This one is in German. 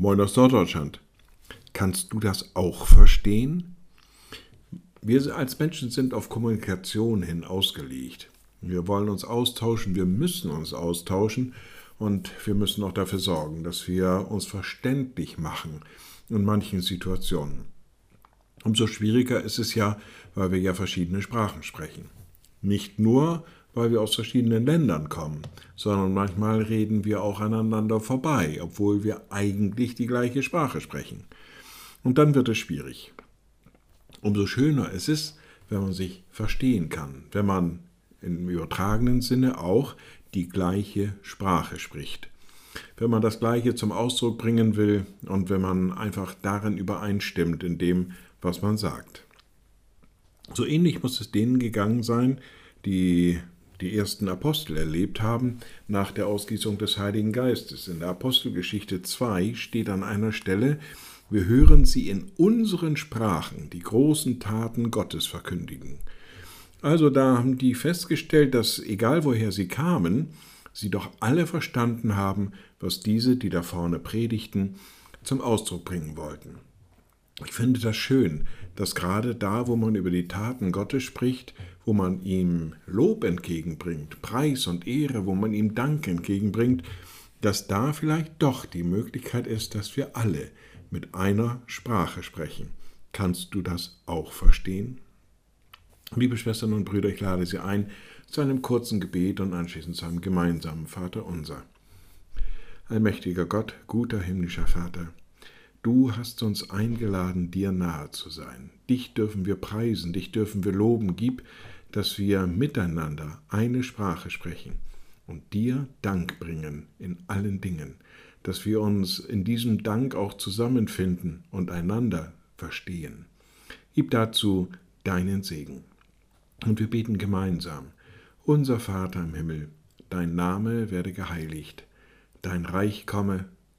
Moin aus Norddeutschland. Kannst du das auch verstehen? Wir als Menschen sind auf Kommunikation hin ausgelegt. Wir wollen uns austauschen, wir müssen uns austauschen und wir müssen auch dafür sorgen, dass wir uns verständlich machen in manchen Situationen. Umso schwieriger ist es ja, weil wir ja verschiedene Sprachen sprechen. Nicht nur, weil wir aus verschiedenen Ländern kommen, sondern manchmal reden wir auch aneinander vorbei, obwohl wir eigentlich die gleiche Sprache sprechen. Und dann wird es schwierig. Umso schöner ist es, wenn man sich verstehen kann, wenn man im übertragenen Sinne auch die gleiche Sprache spricht. Wenn man das Gleiche zum Ausdruck bringen will und wenn man einfach darin übereinstimmt in dem, was man sagt. So ähnlich muss es denen gegangen sein, die die ersten Apostel erlebt haben nach der Ausgießung des Heiligen Geistes. In der Apostelgeschichte 2 steht an einer Stelle, wir hören sie in unseren Sprachen die großen Taten Gottes verkündigen. Also da haben die festgestellt, dass egal woher sie kamen, sie doch alle verstanden haben, was diese, die da vorne predigten, zum Ausdruck bringen wollten. Ich finde das schön, dass gerade da, wo man über die Taten Gottes spricht, wo man ihm Lob entgegenbringt, Preis und Ehre, wo man ihm Dank entgegenbringt, dass da vielleicht doch die Möglichkeit ist, dass wir alle mit einer Sprache sprechen. Kannst du das auch verstehen? Liebe Schwestern und Brüder, ich lade Sie ein zu einem kurzen Gebet und anschließend zu einem gemeinsamen Vater unser. Allmächtiger Gott, guter himmlischer Vater, Du hast uns eingeladen, dir nahe zu sein. Dich dürfen wir preisen, dich dürfen wir loben. Gib, dass wir miteinander eine Sprache sprechen und dir Dank bringen in allen Dingen, dass wir uns in diesem Dank auch zusammenfinden und einander verstehen. Gib dazu deinen Segen. Und wir beten gemeinsam. Unser Vater im Himmel, dein Name werde geheiligt, dein Reich komme,